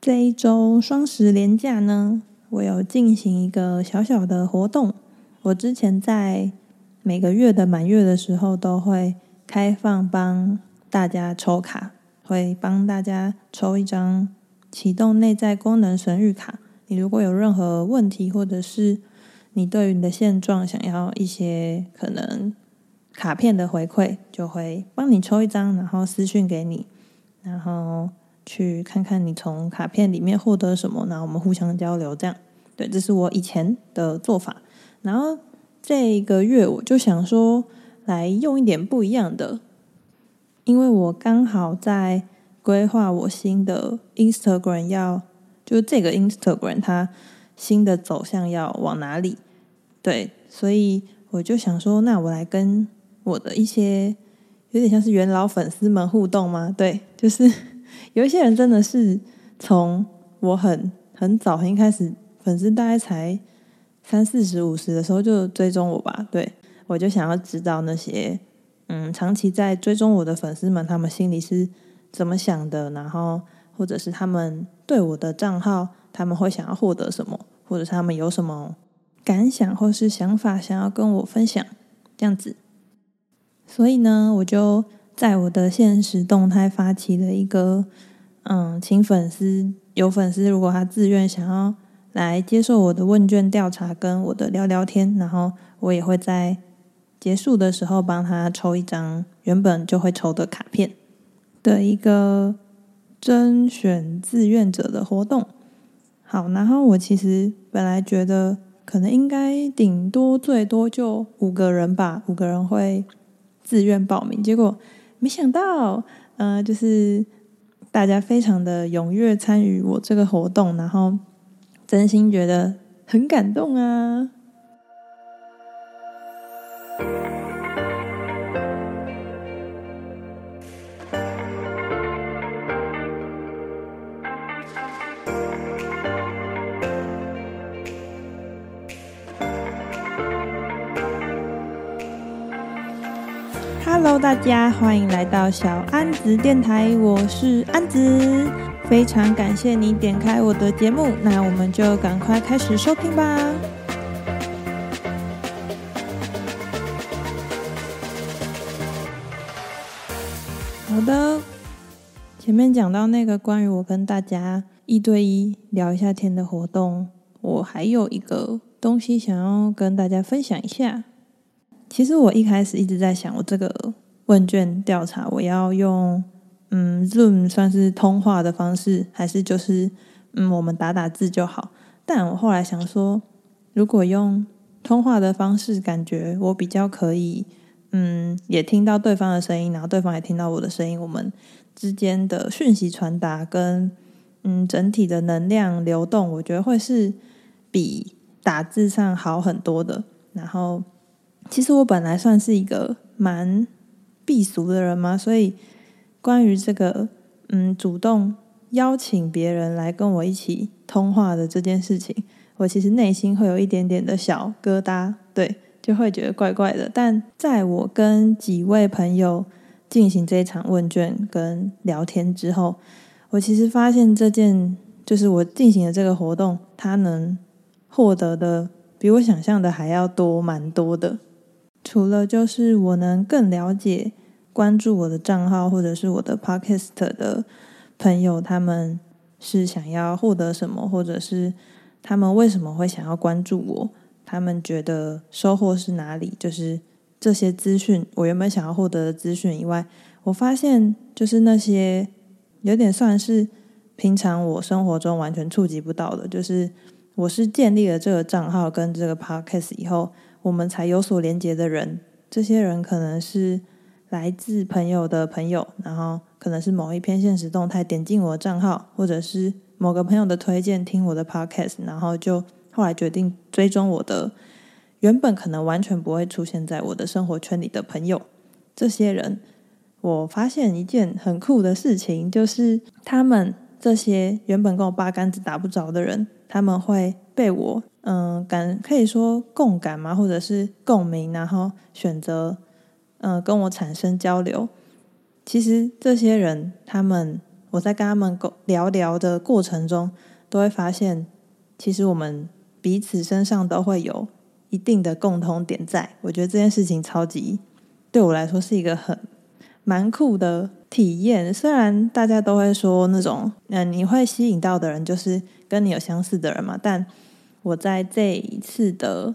这一周双十连假呢，我有进行一个小小的活动。我之前在每个月的满月的时候，都会开放帮大家抽卡，会帮大家抽一张启动内在功能神谕卡。你如果有任何问题，或者是你对于你的现状想要一些可能卡片的回馈，就会帮你抽一张，然后私讯给你，然后去看看你从卡片里面获得什么，然后我们互相交流。这样，对，这是我以前的做法。然后这个月我就想说，来用一点不一样的，因为我刚好在规划我新的 Instagram 要。就这个 Instagram，它新的走向要往哪里？对，所以我就想说，那我来跟我的一些有点像是元老粉丝们互动吗？对，就是有一些人真的是从我很很早很一开始，粉丝大概才三四十、五十的时候就追踪我吧。对，我就想要知道那些嗯长期在追踪我的粉丝们，他们心里是怎么想的，然后。或者是他们对我的账号，他们会想要获得什么，或者是他们有什么感想或是想法想要跟我分享，这样子。所以呢，我就在我的限时动态发起了一个，嗯，请粉丝有粉丝如果他自愿想要来接受我的问卷调查，跟我的聊聊天，然后我也会在结束的时候帮他抽一张原本就会抽的卡片的一个。甄选志愿者的活动，好，然后我其实本来觉得可能应该顶多最多就五个人吧，五个人会自愿报名，结果没想到，呃，就是大家非常的踊跃参与我这个活动，然后真心觉得很感动啊。Hello，大家欢迎来到小安子电台，我是安子，非常感谢你点开我的节目，那我们就赶快开始收听吧。好的，前面讲到那个关于我跟大家一对一聊一下天的活动，我还有一个东西想要跟大家分享一下。其实我一开始一直在想，我这个问卷调查，我要用嗯 Zoom 算是通话的方式，还是就是嗯我们打打字就好？但我后来想说，如果用通话的方式，感觉我比较可以嗯也听到对方的声音，然后对方也听到我的声音，我们之间的讯息传达跟嗯整体的能量流动，我觉得会是比打字上好很多的。然后。其实我本来算是一个蛮避俗的人嘛，所以关于这个嗯主动邀请别人来跟我一起通话的这件事情，我其实内心会有一点点的小疙瘩，对，就会觉得怪怪的。但在我跟几位朋友进行这一场问卷跟聊天之后，我其实发现这件就是我进行的这个活动，它能获得的比我想象的还要多，蛮多的。除了就是我能更了解关注我的账号或者是我的 podcast 的朋友，他们是想要获得什么，或者是他们为什么会想要关注我，他们觉得收获是哪里？就是这些资讯，我原本想要获得的资讯以外，我发现就是那些有点算是平常我生活中完全触及不到的，就是我是建立了这个账号跟这个 podcast 以后。我们才有所连接的人，这些人可能是来自朋友的朋友，然后可能是某一篇现实动态点进我的账号，或者是某个朋友的推荐听我的 podcast，然后就后来决定追踪我的，原本可能完全不会出现在我的生活圈里的朋友。这些人，我发现一件很酷的事情，就是他们这些原本跟我八竿子打不着的人，他们会被我。嗯，感可以说共感嘛，或者是共鸣，然后选择嗯跟我产生交流。其实这些人，他们我在跟他们沟聊聊的过程中，都会发现，其实我们彼此身上都会有一定的共同点在。我觉得这件事情超级对我来说是一个很蛮酷的体验。虽然大家都会说那种，嗯，你会吸引到的人就是跟你有相似的人嘛，但我在这一次的，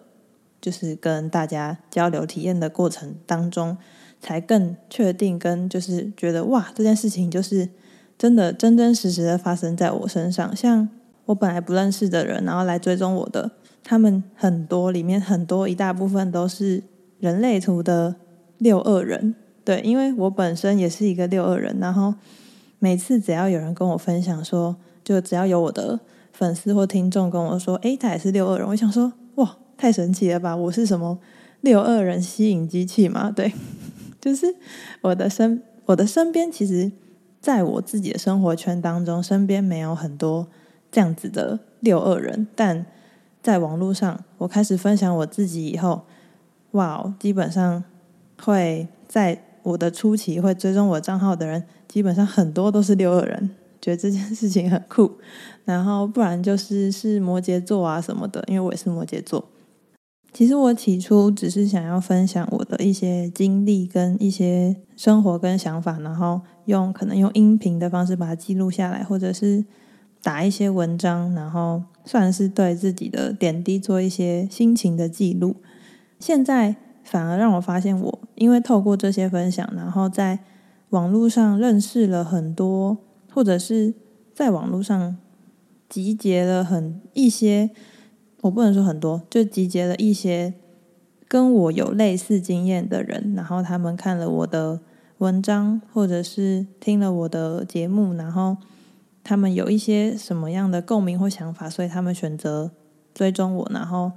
就是跟大家交流体验的过程当中，才更确定跟就是觉得哇，这件事情就是。真的真真实实的发生在我身上，像我本来不认识的人，然后来追踪我的，他们很多里面很多一大部分都是人类图的六二人，对，因为我本身也是一个六二人，然后每次只要有人跟我分享说，就只要有我的粉丝或听众跟我说，诶，他也是六二人，我想说，哇，太神奇了吧，我是什么六二人吸引机器吗？对，就是我的身我的身边其实。在我自己的生活圈当中，身边没有很多这样子的六二人，但在网络上，我开始分享我自己以后，哇，基本上会在我的初期会追踪我账号的人，基本上很多都是六二人，觉得这件事情很酷。然后不然就是是摩羯座啊什么的，因为我也是摩羯座。其实我起初只是想要分享我的一些经历跟一些生活跟想法，然后用可能用音频的方式把它记录下来，或者是打一些文章，然后算是对自己的点滴做一些心情的记录。现在反而让我发现我，我因为透过这些分享，然后在网络上认识了很多，或者是在网络上集结了很一些。我不能说很多，就集结了一些跟我有类似经验的人，然后他们看了我的文章，或者是听了我的节目，然后他们有一些什么样的共鸣或想法，所以他们选择追踪我，然后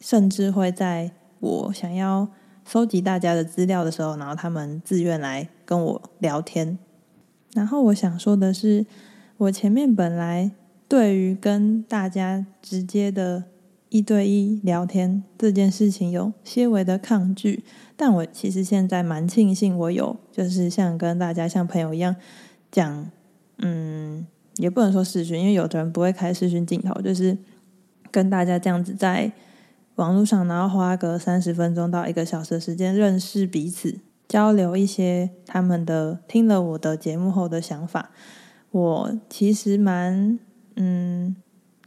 甚至会在我想要收集大家的资料的时候，然后他们自愿来跟我聊天。然后我想说的是，我前面本来对于跟大家直接的一对一聊天这件事情有些微的抗拒，但我其实现在蛮庆幸我有，就是像跟大家像朋友一样讲，嗯，也不能说视讯，因为有的人不会开视讯镜头，就是跟大家这样子在网络上，然后花个三十分钟到一个小时的时间认识彼此，交流一些他们的听了我的节目后的想法。我其实蛮，嗯，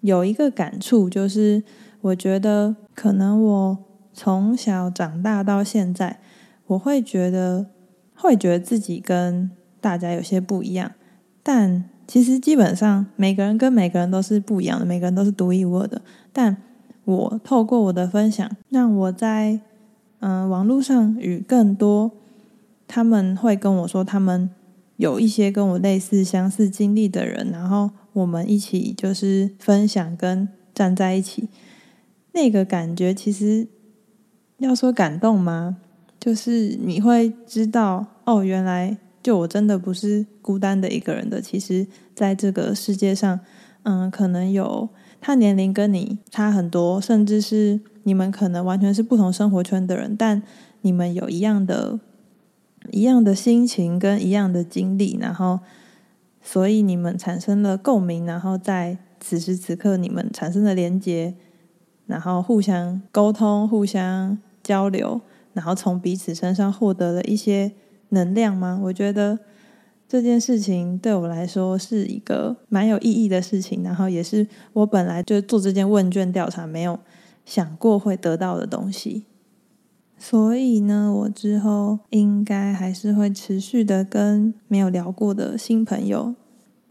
有一个感触就是。我觉得可能我从小长大到现在，我会觉得会觉得自己跟大家有些不一样，但其实基本上每个人跟每个人都是不一样的，每个人都是独一无二的。但我透过我的分享，让我在嗯、网络上与更多他们会跟我说他们有一些跟我类似相似经历的人，然后我们一起就是分享跟站在一起。那个感觉其实要说感动吗？就是你会知道，哦，原来就我真的不是孤单的一个人的。其实，在这个世界上，嗯，可能有他年龄跟你差很多，甚至是你们可能完全是不同生活圈的人，但你们有一样的、一样的心情跟一样的经历，然后，所以你们产生了共鸣，然后在此时此刻，你们产生了连接。然后互相沟通、互相交流，然后从彼此身上获得了一些能量吗？我觉得这件事情对我来说是一个蛮有意义的事情，然后也是我本来就做这件问卷调查没有想过会得到的东西。所以呢，我之后应该还是会持续的跟没有聊过的新朋友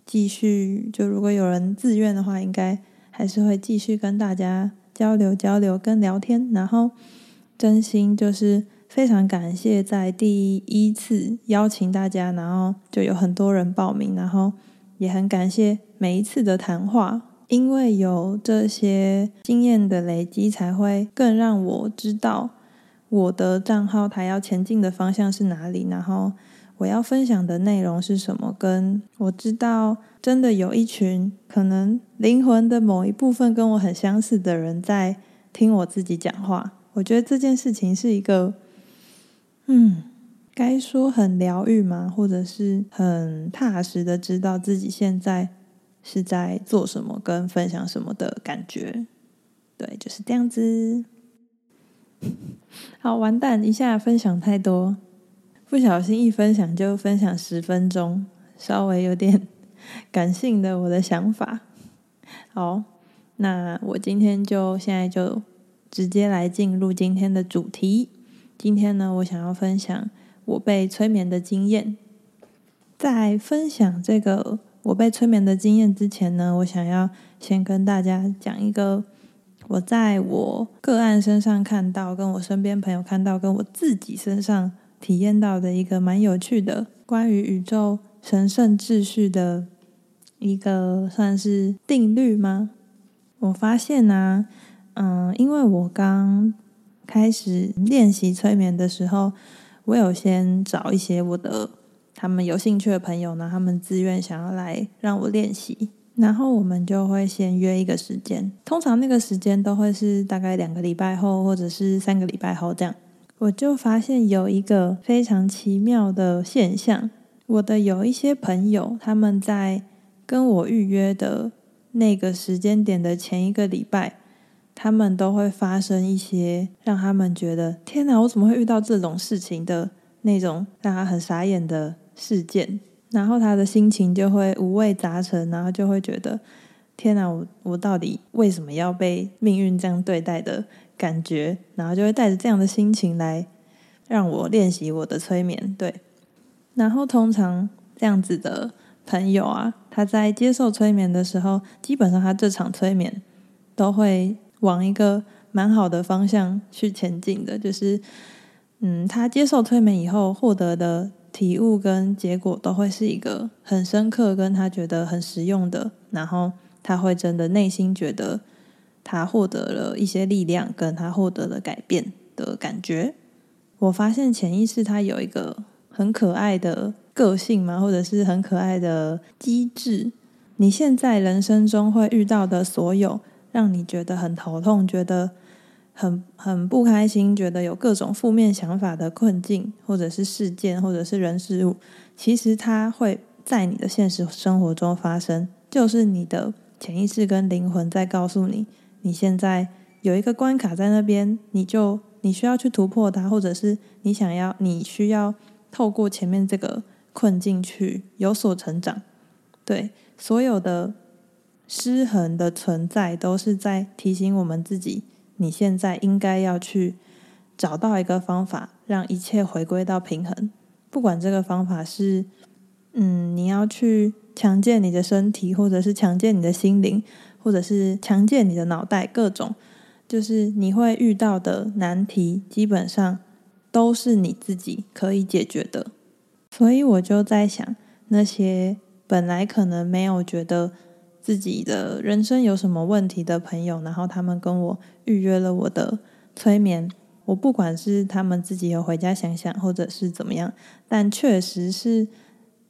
继续，就如果有人自愿的话，应该还是会继续跟大家。交流交流跟聊天，然后真心就是非常感谢，在第一次邀请大家，然后就有很多人报名，然后也很感谢每一次的谈话，因为有这些经验的累积，才会更让我知道我的账号它要前进的方向是哪里，然后。我要分享的内容是什么？跟我知道，真的有一群可能灵魂的某一部分跟我很相似的人在听我自己讲话。我觉得这件事情是一个，嗯，该说很疗愈吗？或者是很踏实的知道自己现在是在做什么跟分享什么的感觉。对，就是这样子。好，完蛋，一下分享太多，不小心一分享就分享十分钟，稍微有点感性的我的想法。好，那我今天就现在就直接来进入今天的主题。今天呢，我想要分享我被催眠的经验。在分享这个我被催眠的经验之前呢，我想要先跟大家讲一个我在我个案身上看到、跟我身边朋友看到、跟我自己身上体验到的一个蛮有趣的关于宇宙神圣秩序的一个算是定律吗？我发现呢、啊，嗯，因为我刚开始练习催眠的时候，我有先找一些我的他们有兴趣的朋友呢，他们自愿想要来让我练习，然后我们就会先约一个时间，通常那个时间都会是大概两个礼拜后或者是三个礼拜后这样。我就发现有一个非常奇妙的现象，我的有一些朋友他们在跟我预约的那个时间点的前一个礼拜。他们都会发生一些让他们觉得“天哪，我怎么会遇到这种事情”的那种让他很傻眼的事件，然后他的心情就会五味杂陈，然后就会觉得“天哪，我我到底为什么要被命运这样对待”的感觉，然后就会带着这样的心情来让我练习我的催眠。对，然后通常这样子的朋友啊，他在接受催眠的时候，基本上他这场催眠都会。往一个蛮好的方向去前进的，就是，嗯，他接受催眠以后获得的体悟跟结果都会是一个很深刻，跟他觉得很实用的，然后他会真的内心觉得他获得了一些力量，跟他获得了改变的感觉。我发现潜意识它有一个很可爱的个性嘛，或者是很可爱的机制。你现在人生中会遇到的所有。让你觉得很头痛，觉得很很不开心，觉得有各种负面想法的困境，或者是事件，或者是人事物，其实它会在你的现实生活中发生，就是你的潜意识跟灵魂在告诉你，你现在有一个关卡在那边，你就你需要去突破它，或者是你想要，你需要透过前面这个困境去有所成长。对，所有的。失衡的存在都是在提醒我们自己，你现在应该要去找到一个方法，让一切回归到平衡。不管这个方法是，嗯，你要去强健你的身体，或者是强健你的心灵，或者是强健你的脑袋，各种就是你会遇到的难题，基本上都是你自己可以解决的。所以我就在想，那些本来可能没有觉得。自己的人生有什么问题的朋友，然后他们跟我预约了我的催眠。我不管是他们自己有回家想想，或者是怎么样，但确实是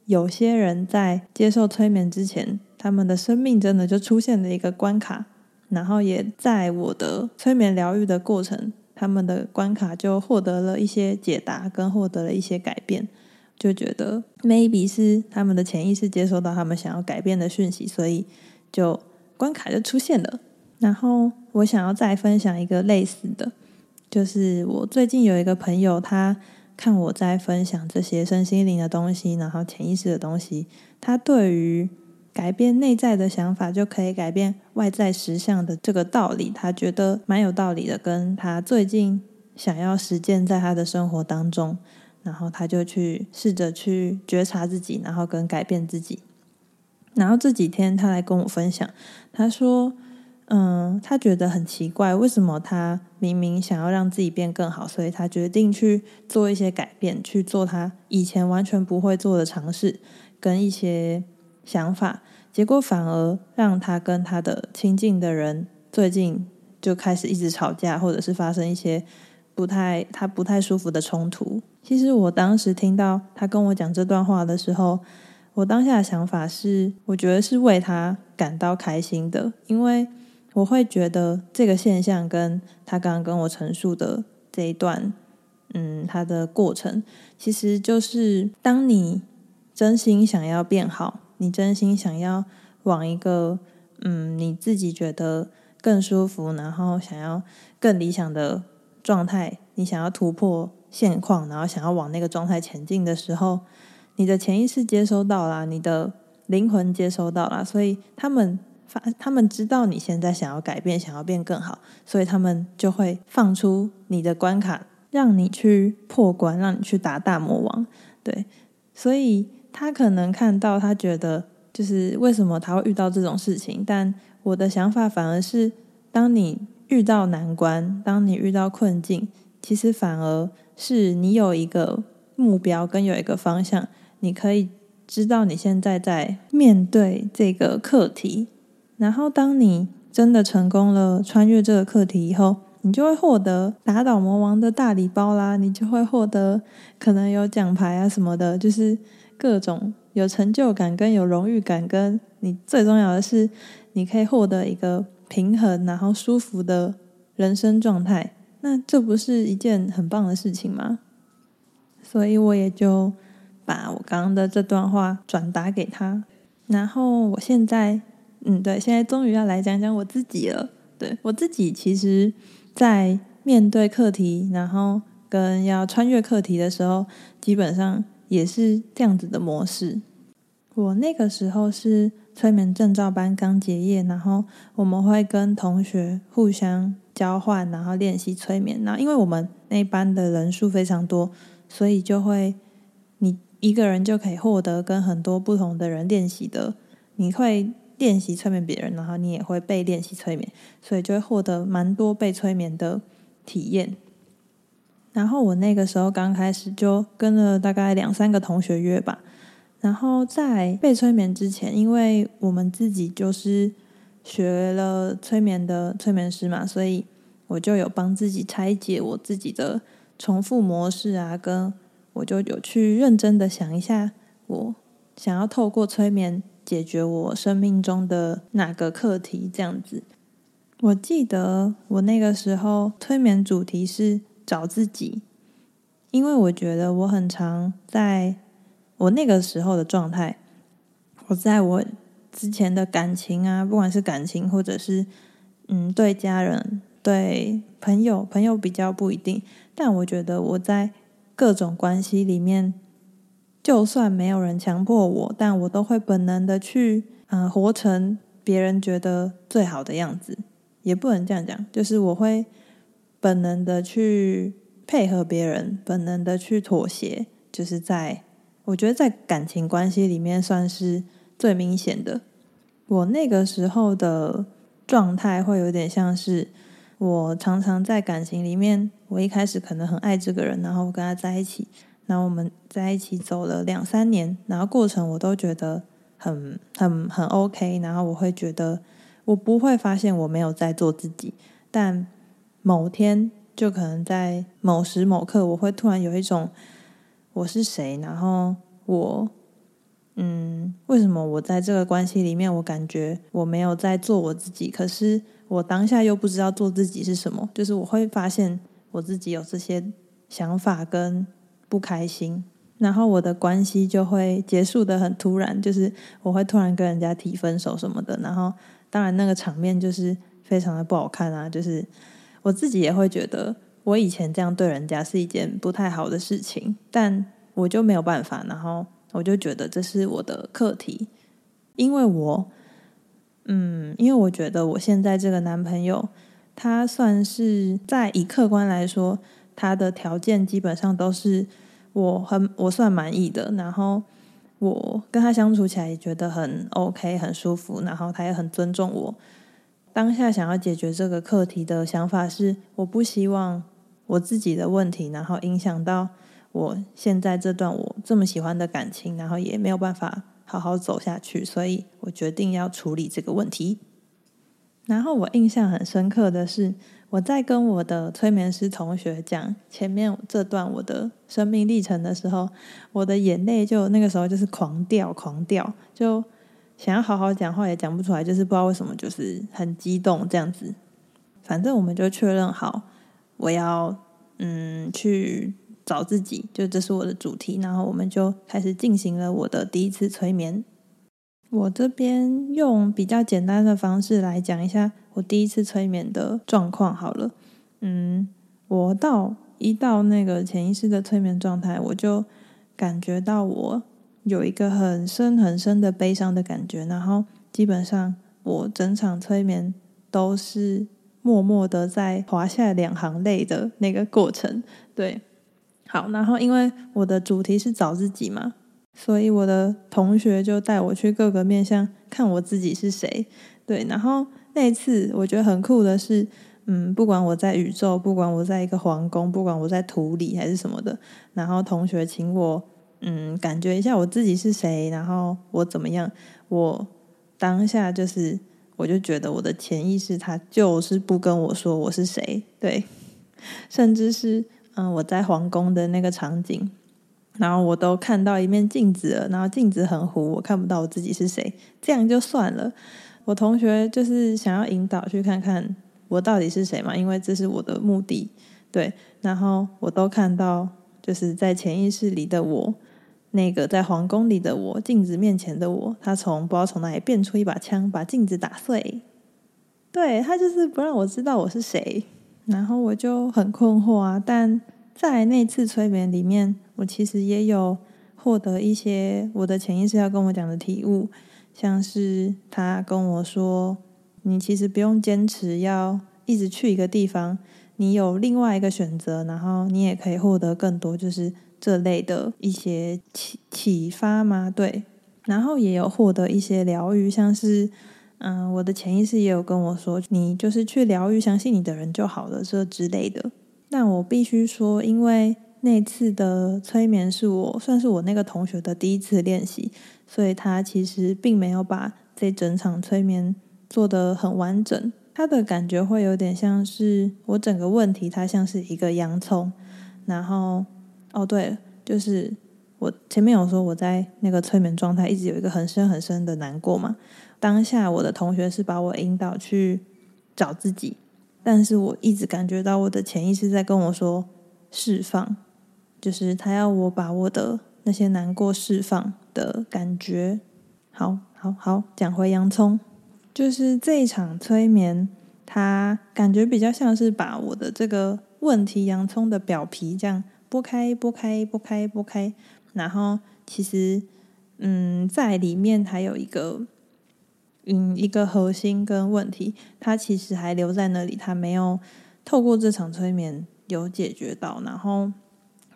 有些人在接受催眠之前，他们的生命真的就出现了一个关卡，然后也在我的催眠疗愈的过程，他们的关卡就获得了一些解答，跟获得了一些改变。就觉得 maybe 是他们的潜意识接收到他们想要改变的讯息，所以就关卡就出现了。然后我想要再分享一个类似的，就是我最近有一个朋友，他看我在分享这些身心灵的东西，然后潜意识的东西，他对于改变内在的想法就可以改变外在实相的这个道理，他觉得蛮有道理的，跟他最近想要实践在他的生活当中。然后他就去试着去觉察自己，然后跟改变自己。然后这几天他来跟我分享，他说：“嗯，他觉得很奇怪，为什么他明明想要让自己变更好，所以他决定去做一些改变，去做他以前完全不会做的尝试跟一些想法，结果反而让他跟他的亲近的人最近就开始一直吵架，或者是发生一些不太他不太舒服的冲突。”其实我当时听到他跟我讲这段话的时候，我当下的想法是，我觉得是为他感到开心的，因为我会觉得这个现象跟他刚刚跟我陈述的这一段，嗯，他的过程其实就是当你真心想要变好，你真心想要往一个嗯你自己觉得更舒服，然后想要更理想的状态，你想要突破现况，然后想要往那个状态前进的时候，你的潜意识接收到了，你的灵魂接收到了，所以他们发。他们知道你现在想要改变，想要变更好，所以他们就会放出你的关卡，让你去破关，让你去打大魔王。对，所以他可能看到，他觉得就是为什么他会遇到这种事情。但我的想法反而是，当你遇到难关，当你遇到困境，其实反而是你有一个目标跟有一个方向，你可以知道你现在在面对这个课题。然后，当你真的成功了穿越这个课题以后，你就会获得打倒魔王的大礼包啦，你就会获得可能有奖牌啊什么的，就是各种有成就感跟有荣誉感，跟你最重要的是，你可以获得一个平衡然后舒服的人生状态。那这不是一件很棒的事情吗？所以我也就把我刚刚的这段话转达给他，然后我现在。嗯，对，现在终于要来讲讲我自己了。对，我自己，其实，在面对课题，然后跟要穿越课题的时候，基本上也是这样子的模式。我那个时候是催眠证照班刚结业，然后我们会跟同学互相交换，然后练习催眠。然后因为我们那班的人数非常多，所以就会你一个人就可以获得跟很多不同的人练习的，你会。练习催眠别人，然后你也会被练习催眠，所以就会获得蛮多被催眠的体验。然后我那个时候刚开始就跟了大概两三个同学约吧。然后在被催眠之前，因为我们自己就是学了催眠的催眠师嘛，所以我就有帮自己拆解我自己的重复模式啊，跟我就有去认真的想一下，我想要透过催眠。解决我生命中的哪个课题？这样子，我记得我那个时候催眠主题是找自己，因为我觉得我很常在我那个时候的状态，我在我之前的感情啊，不管是感情或者是嗯对家人、对朋友，朋友比较不一定，但我觉得我在各种关系里面。就算没有人强迫我，但我都会本能的去，嗯、活成别人觉得最好的样子。也不能这样讲，就是我会本能的去配合别人，本能的去妥协。就是在我觉得在感情关系里面算是最明显的。我那个时候的状态会有点像是，我常常在感情里面，我一开始可能很爱这个人，然后我跟他在一起。然后我们在一起走了两三年，然后过程我都觉得很很很 OK，然后我会觉得我不会发现我没有在做自己，但某天就可能在某时某刻，我会突然有一种我是谁，然后我嗯，为什么我在这个关系里面，我感觉我没有在做我自己，可是我当下又不知道做自己是什么，就是我会发现我自己有这些想法跟。不开心，然后我的关系就会结束得很突然，就是我会突然跟人家提分手什么的，然后当然那个场面就是非常的不好看啊，就是我自己也会觉得我以前这样对人家是一件不太好的事情，但我就没有办法，然后我就觉得这是我的课题，因为我，嗯，因为我觉得我现在这个男朋友，他算是在以客观来说。他的条件基本上都是我很我算满意的，然后我跟他相处起来也觉得很 OK 很舒服，然后他也很尊重我。当下想要解决这个课题的想法是，我不希望我自己的问题，然后影响到我现在这段我这么喜欢的感情，然后也没有办法好好走下去，所以我决定要处理这个问题。然后我印象很深刻的是，我在跟我的催眠师同学讲前面这段我的生命历程的时候，我的眼泪就那个时候就是狂掉狂掉，就想要好好讲话也讲不出来，就是不知道为什么就是很激动这样子。反正我们就确认好，我要嗯去找自己，就这是我的主题。然后我们就开始进行了我的第一次催眠。我这边用比较简单的方式来讲一下我第一次催眠的状况好了。嗯，我到一到那个潜意识的催眠状态，我就感觉到我有一个很深很深的悲伤的感觉，然后基本上我整场催眠都是默默的在滑下两行泪的那个过程。对，好，然后因为我的主题是找自己嘛。所以我的同学就带我去各个面向看我自己是谁，对。然后那一次我觉得很酷的是，嗯，不管我在宇宙，不管我在一个皇宫，不管我在土里还是什么的，然后同学请我，嗯，感觉一下我自己是谁，然后我怎么样，我当下就是，我就觉得我的潜意识他就是不跟我说我是谁，对，甚至是嗯，我在皇宫的那个场景。然后我都看到一面镜子了，然后镜子很糊，我看不到我自己是谁，这样就算了。我同学就是想要引导去看看我到底是谁嘛，因为这是我的目的。对，然后我都看到，就是在潜意识里的我，那个在皇宫里的我，镜子面前的我，他从不知道从哪里变出一把枪，把镜子打碎。对，他就是不让我知道我是谁，然后我就很困惑啊，但。在那次催眠里面，我其实也有获得一些我的潜意识要跟我讲的体悟，像是他跟我说：“你其实不用坚持要一直去一个地方，你有另外一个选择，然后你也可以获得更多，就是这类的一些启启发吗？对，然后也有获得一些疗愈，像是嗯，我的潜意识也有跟我说，你就是去疗愈相信你的人就好了，这之类的。”但我必须说，因为那次的催眠是我算是我那个同学的第一次练习，所以他其实并没有把这整场催眠做得很完整。他的感觉会有点像是我整个问题，它像是一个洋葱。然后，哦对，就是我前面有说我在那个催眠状态一直有一个很深很深的难过嘛。当下我的同学是把我引导去找自己。但是我一直感觉到我的潜意识在跟我说释放，就是他要我把我的那些难过释放的感觉。好，好，好，讲回洋葱，就是这一场催眠，他感觉比较像是把我的这个问题洋葱的表皮这样剥开、剥开、剥开、剥开，然后其实，嗯，在里面还有一个。嗯，一个核心跟问题，它其实还留在那里，它没有透过这场催眠有解决到。然后，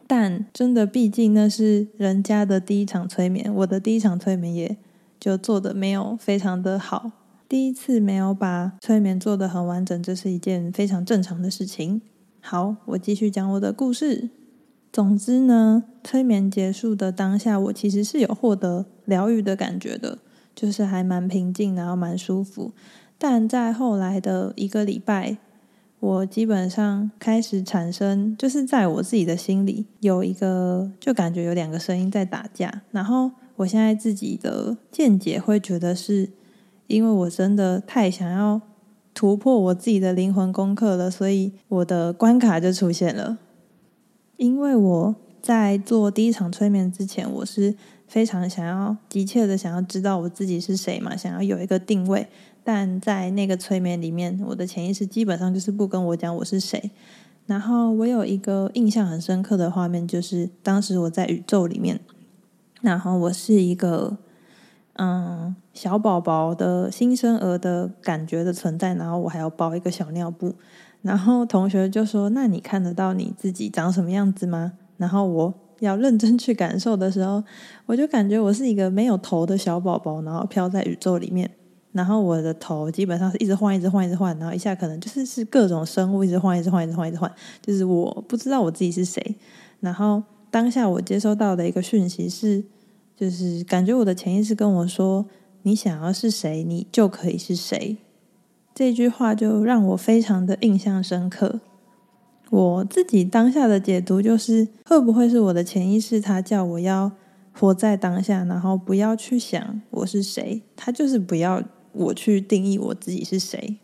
但真的，毕竟那是人家的第一场催眠，我的第一场催眠也就做的没有非常的好。第一次没有把催眠做得很完整，这是一件非常正常的事情。好，我继续讲我的故事。总之呢，催眠结束的当下，我其实是有获得疗愈的感觉的。就是还蛮平静，然后蛮舒服。但在后来的一个礼拜，我基本上开始产生，就是在我自己的心里有一个，就感觉有两个声音在打架。然后我现在自己的见解会觉得是，因为我真的太想要突破我自己的灵魂功课了，所以我的关卡就出现了。因为我在做第一场催眠之前，我是。非常想要、急切的想要知道我自己是谁嘛，想要有一个定位。但在那个催眠里面，我的潜意识基本上就是不跟我讲我是谁。然后我有一个印象很深刻的画面，就是当时我在宇宙里面，然后我是一个嗯小宝宝的新生儿的感觉的存在，然后我还要包一个小尿布。然后同学就说：“那你看得到你自己长什么样子吗？”然后我。要认真去感受的时候，我就感觉我是一个没有头的小宝宝，然后飘在宇宙里面。然后我的头基本上是一直换，一直换，一直换，然后一下可能就是是各种生物一直换，一直换，一直换，一直换，就是我不知道我自己是谁。然后当下我接收到的一个讯息是，就是感觉我的潜意识跟我说：“你想要是谁，你就可以是谁。”这句话就让我非常的印象深刻。我自己当下的解读就是，会不会是我的潜意识，他叫我要活在当下，然后不要去想我是谁，他就是不要我去定义我自己是谁，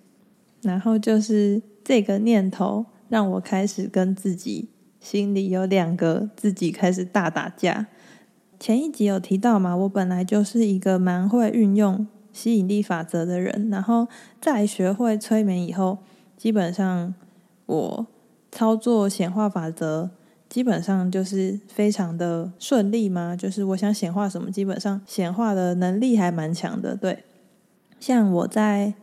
然后就是这个念头让我开始跟自己心里有两个自己开始大打架。前一集有提到嘛，我本来就是一个蛮会运用吸引力法则的人，然后在学会催眠以后，基本上我操作显化法则，基本上就是非常的顺利嘛，就是我想显化什么，基本上显化的能力还蛮强的。对，像我在，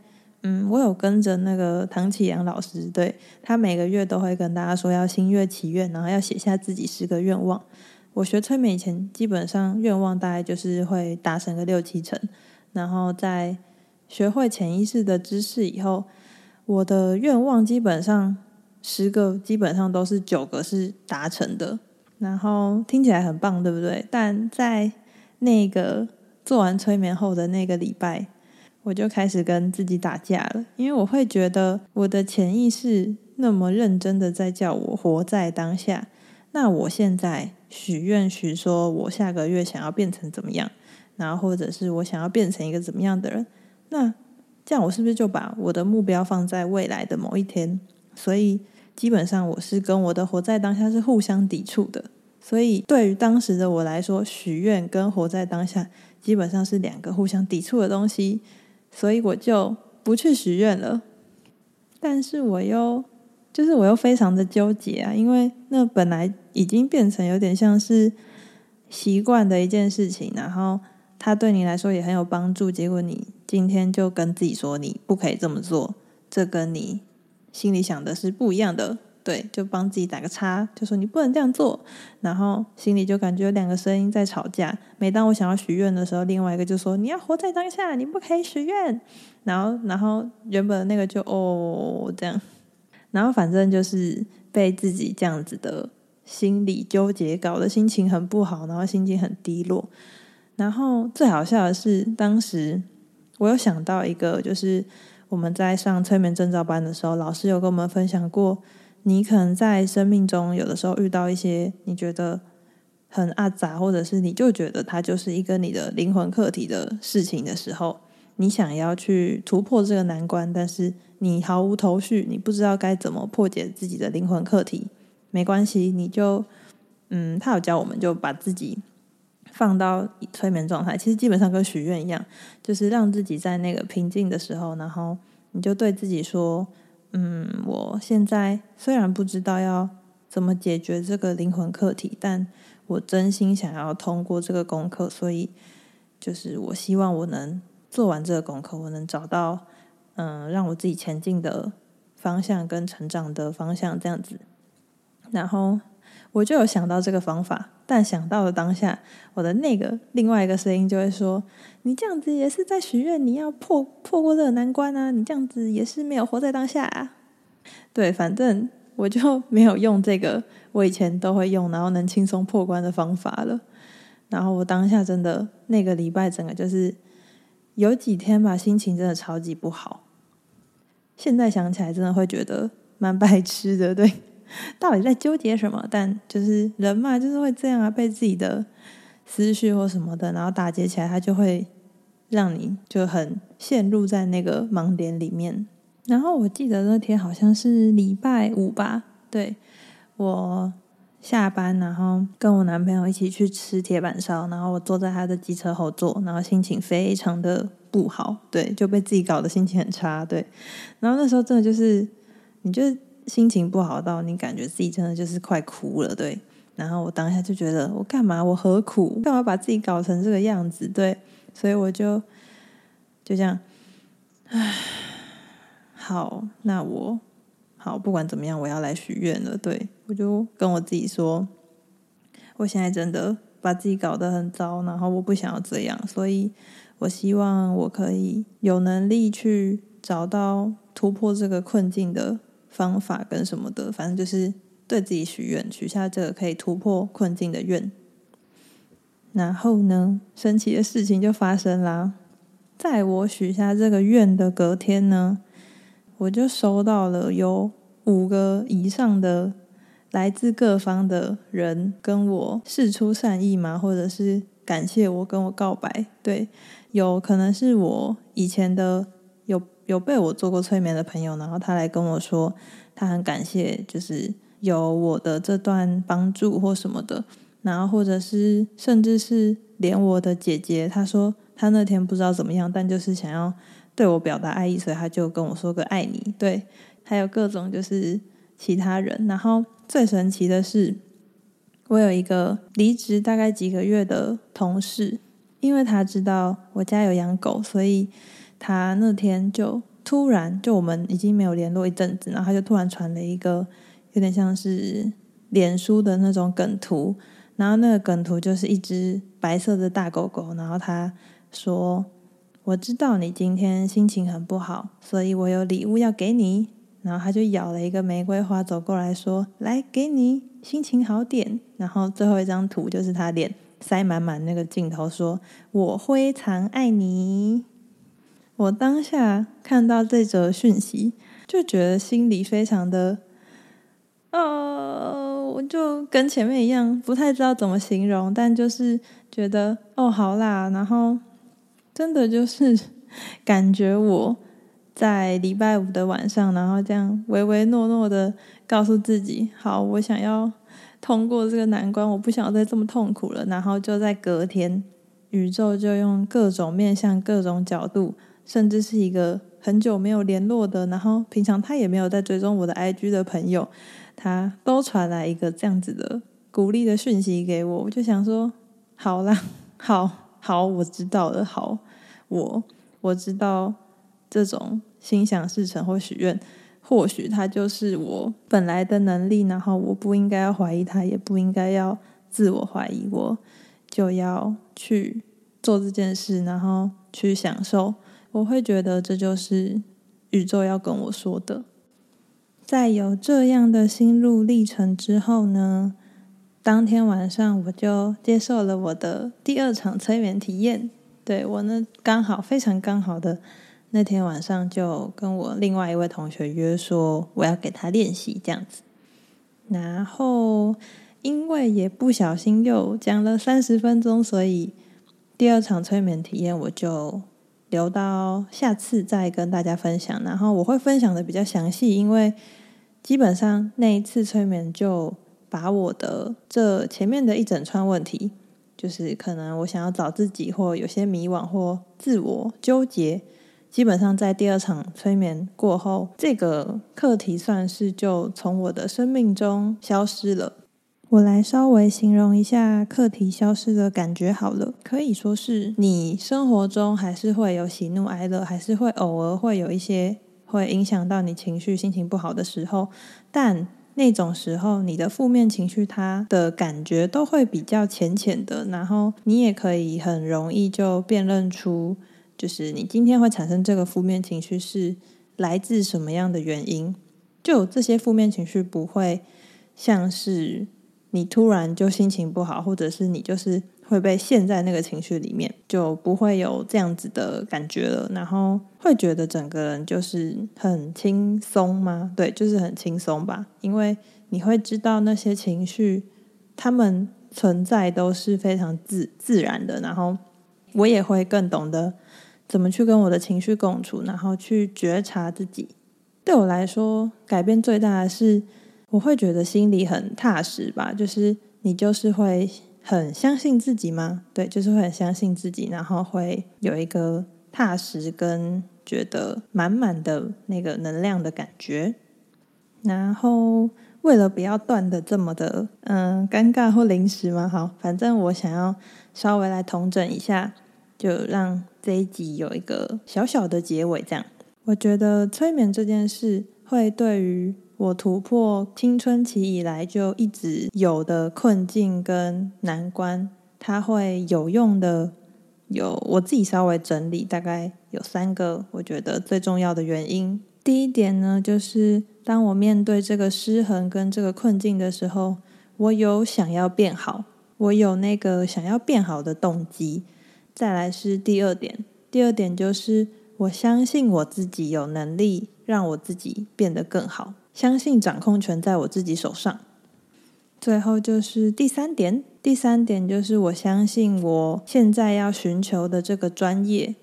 嗯，我有跟着那个唐启阳老师，对，他每个月都会跟大家说要新月祈愿，然后要写下自己十个愿望。我学催眠以前，基本上愿望大概就是会达成个六七成，然后在学会潜意识的知识以后，我的愿望基本上十个基本上都是九个是达成的，然后听起来很棒，对不对？但在那个做完催眠后的那个礼拜，我就开始跟自己打架了，因为我会觉得我的潜意识那么认真的在叫我活在当下。那我现在许愿许说，我下个月想要变成怎么样，然后或者是我想要变成一个怎么样的人，那这样我是不是就把我的目标放在未来的某一天？所以基本上我是跟我的活在当下是互相抵触的。所以对于当时的我来说，许愿跟活在当下基本上是两个互相抵触的东西，所以我就不去许愿了。但是我又。就是我又非常的纠结啊，因为那本来已经变成有点像是习惯的一件事情，然后它对你来说也很有帮助。结果你今天就跟自己说你不可以这么做，这跟你心里想的是不一样的，对，就帮自己打个叉，就说你不能这样做。然后心里就感觉有两个声音在吵架。每当我想要许愿的时候，另外一个就说你要活在当下，你不可以许愿。然后，然后原本那个就哦这样。然后反正就是被自己这样子的心理纠结搞得心情很不好，然后心情很低落。然后最好笑的是，当时我有想到一个，就是我们在上催眠证照班的时候，老师有跟我们分享过，你可能在生命中有的时候遇到一些你觉得很阿杂，或者是你就觉得它就是一个你的灵魂课题的事情的时候，你想要去突破这个难关，但是你毫无头绪，你不知道该怎么破解自己的灵魂课题，没关系，你就嗯，他有教我们，就把自己放到催眠状态，其实基本上跟许愿一样，就是让自己在那个平静的时候，然后你就对自己说，嗯，我现在虽然不知道要怎么解决这个灵魂课题，但我真心想要通过这个功课，所以就是我希望我能做完这个功课，我能找到。嗯，让我自己前进的方向跟成长的方向这样子，然后我就有想到这个方法，但想到了当下，我的那个另外一个声音就会说：“你这样子也是在许愿，你要破破过这个难关啊！你这样子也是没有活在当下啊。”对，反正我就没有用这个我以前都会用，然后能轻松破关的方法了。然后我当下真的那个礼拜整个就是。有几天吧，心情真的超级不好。现在想起来，真的会觉得蛮白痴的，对，到底在纠结什么？但就是人嘛，就是会这样啊，被自己的思绪或什么的，然后打结起来，他就会让你就很陷入在那个盲点里面。然后我记得那天好像是礼拜五吧，对，我。下班，然后跟我男朋友一起去吃铁板烧，然后我坐在他的机车后座，然后心情非常的不好，对，就被自己搞得心情很差，对。然后那时候真的就是，你就心情不好到你感觉自己真的就是快哭了，对。然后我当下就觉得，我干嘛？我何苦？干嘛把自己搞成这个样子？对。所以我就就这样，唉，好，那我。好，不管怎么样，我要来许愿了。对，我就跟我自己说，我现在真的把自己搞得很糟，然后我不想要这样，所以我希望我可以有能力去找到突破这个困境的方法跟什么的，反正就是对自己许愿，许下这个可以突破困境的愿。然后呢，神奇的事情就发生啦，在我许下这个愿的隔天呢。我就收到了有五个以上的来自各方的人跟我示出善意嘛，或者是感谢我跟我告白。对，有可能是我以前的有有被我做过催眠的朋友，然后他来跟我说，他很感谢，就是有我的这段帮助或什么的，然后或者是甚至是连我的姐姐，她说她那天不知道怎么样，但就是想要对我表达爱意，所以她就跟我说个爱你。对，还有各种就是其他人，然后最神奇的是，我有一个离职大概几个月的同事，因为他知道我家有养狗，所以他那天就突然就我们已经没有联络一阵子，然后他就突然传了一个。有点像是脸书的那种梗图，然后那个梗图就是一只白色的大狗狗，然后他说：“我知道你今天心情很不好，所以我有礼物要给你。”然后他就咬了一个玫瑰花走过来说：“来，给你，心情好点。”然后最后一张图就是他脸塞满满那个镜头，说：“我非常爱你。”我当下看到这则讯息，就觉得心里非常的。哦，我就跟前面一样，不太知道怎么形容，但就是觉得哦，好啦，然后真的就是 感觉我在礼拜五的晚上，然后这样唯唯诺诺的告诉自己，好，我想要通过这个难关，我不想再这么痛苦了。然后就在隔天，宇宙就用各种面向、各种角度，甚至是一个很久没有联络的，然后平常他也没有在追踪我的 IG 的朋友。他都传来一个这样子的鼓励的讯息给我，我就想说，好啦，好好，我知道了，好，我我知道这种心想事成或许愿，或许他就是我本来的能力，然后我不应该要怀疑他，也不应该要自我怀疑，我就要去做这件事，然后去享受，我会觉得这就是宇宙要跟我说的。在有这样的心路历程之后呢，当天晚上我就接受了我的第二场催眠体验。对，我呢，刚好非常刚好的那天晚上就跟我另外一位同学约说，我要给他练习这样子。然后因为也不小心又讲了三十分钟，所以第二场催眠体验我就留到下次再跟大家分享。然后我会分享的比较详细，因为。基本上那一次催眠就把我的这前面的一整串问题，就是可能我想要找自己，或有些迷惘或自我纠结，基本上在第二场催眠过后，这个课题算是就从我的生命中消失了。我来稍微形容一下课题消失的感觉好了，可以说是你生活中还是会有喜怒哀乐，还是会偶尔会有一些。会影响到你情绪、心情不好的时候，但那种时候，你的负面情绪，它的感觉都会比较浅浅的，然后你也可以很容易就辨认出，就是你今天会产生这个负面情绪是来自什么样的原因。就这些负面情绪不会像是你突然就心情不好，或者是你就是。会被陷在那个情绪里面，就不会有这样子的感觉了。然后会觉得整个人就是很轻松吗？对，就是很轻松吧。因为你会知道那些情绪，他们存在都是非常自自然的。然后我也会更懂得怎么去跟我的情绪共处，然后去觉察自己。对我来说，改变最大的是，我会觉得心里很踏实吧。就是你就是会。很相信自己吗？对，就是会很相信自己，然后会有一个踏实跟觉得满满的那个能量的感觉。然后为了不要断的这么的嗯尴尬或临时嘛，好，反正我想要稍微来统整一下，就让这一集有一个小小的结尾。这样，我觉得催眠这件事会对于。我突破青春期以来就一直有的困境跟难关，它会有用的。有我自己稍微整理，大概有三个我觉得最重要的原因。第一点呢，就是当我面对这个失衡跟这个困境的时候，我有想要变好，我有那个想要变好的动机。再来是第二点，第二点就是我相信我自己有能力让我自己变得更好。相信掌控权在我自己手上。最后就是第三点，第三点就是我相信我现在要寻求的这个专业，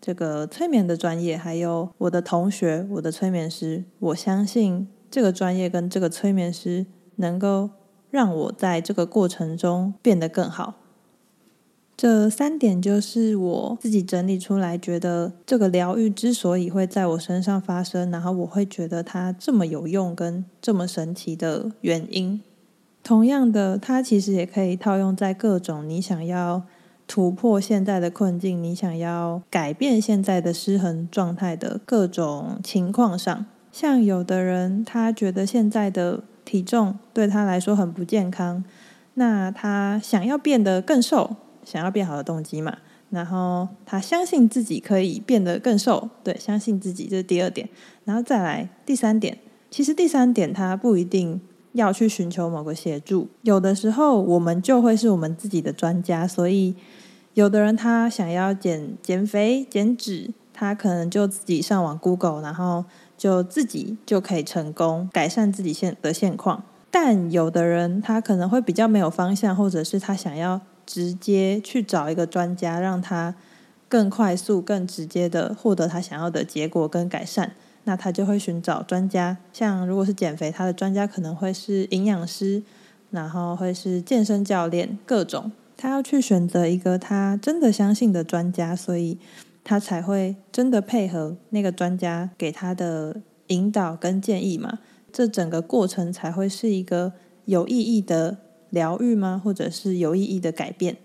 这个催眠的专业，还有我的同学，我的催眠师，我相信这个专业跟这个催眠师能够让我在这个过程中变得更好。这三点就是我自己整理出来，觉得这个疗愈之所以会在我身上发生，然后我会觉得它这么有用跟这么神奇的原因。同样的，它其实也可以套用在各种你想要突破现在的困境，你想要改变现在的失衡状态的各种情况上。像有的人，他觉得现在的体重对他来说很不健康，那他想要变得更瘦。想要变好的动机嘛，然后他相信自己可以变得更瘦，对，相信自己这是第二点，然后再来第三点。其实第三点他不一定要去寻求某个协助，有的时候我们就会是我们自己的专家。所以有的人他想要减减肥、减脂，他可能就自己上网 Google，然后就自己就可以成功改善自己现的现况。但有的人他可能会比较没有方向，或者是他想要。直接去找一个专家，让他更快速、更直接的获得他想要的结果跟改善。那他就会寻找专家，像如果是减肥，他的专家可能会是营养师，然后会是健身教练，各种。他要去选择一个他真的相信的专家，所以他才会真的配合那个专家给他的引导跟建议嘛。这整个过程才会是一个有意义的。疗愈吗？或者是有意义的改变？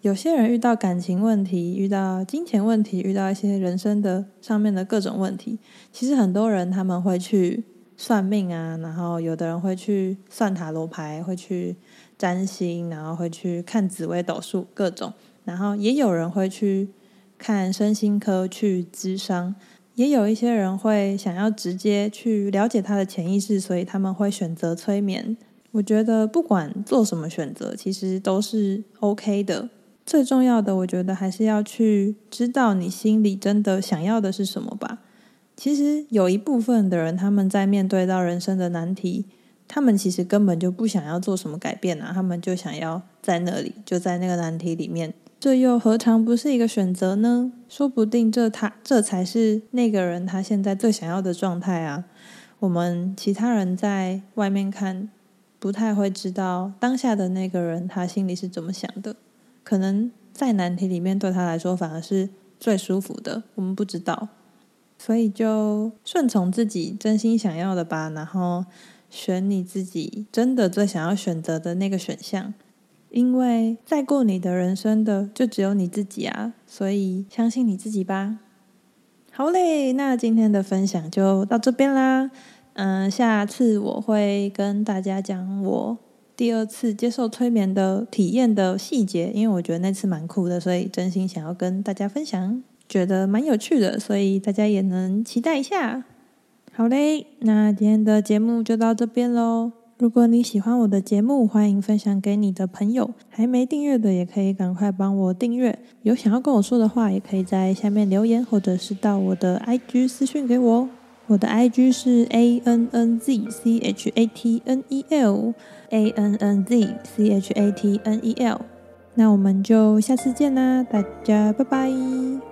有些人遇到感情问题，遇到金钱问题，遇到一些人生的上面的各种问题，其实很多人他们会去算命啊，然后有的人会去算塔罗牌，会去占星，然后会去看紫微斗数各种，然后也有人会去看身心科去咨商，也有一些人会想要直接去了解他的潜意识，所以他们会选择催眠。我觉得不管做什么选择，其实都是 OK 的。最重要的，我觉得还是要去知道你心里真的想要的是什么吧。其实有一部分的人，他们在面对到人生的难题，他们其实根本就不想要做什么改变啊，他们就想要在那里，就在那个难题里面。这又何尝不是一个选择呢？说不定这他这才是那个人他现在最想要的状态啊。我们其他人在外面看。不太会知道当下的那个人他心里是怎么想的，可能在难题里面对他来说反而是最舒服的，我们不知道，所以就顺从自己真心想要的吧，然后选你自己真的最想要选择的那个选项，因为在过你的人生的就只有你自己啊，所以相信你自己吧。好嘞，那今天的分享就到这边啦。嗯，下次我会跟大家讲我第二次接受催眠的体验的细节，因为我觉得那次蛮酷的，所以真心想要跟大家分享，觉得蛮有趣的，所以大家也能期待一下。好嘞，那今天的节目就到这边喽。如果你喜欢我的节目，欢迎分享给你的朋友，还没订阅的也可以赶快帮我订阅。有想要跟我说的话，也可以在下面留言，或者是到我的 IG 私讯给我。我的 IG 是 A N N Z C H A T N E L A N N Z C H A T N E L，那我们就下次见啦，大家拜拜。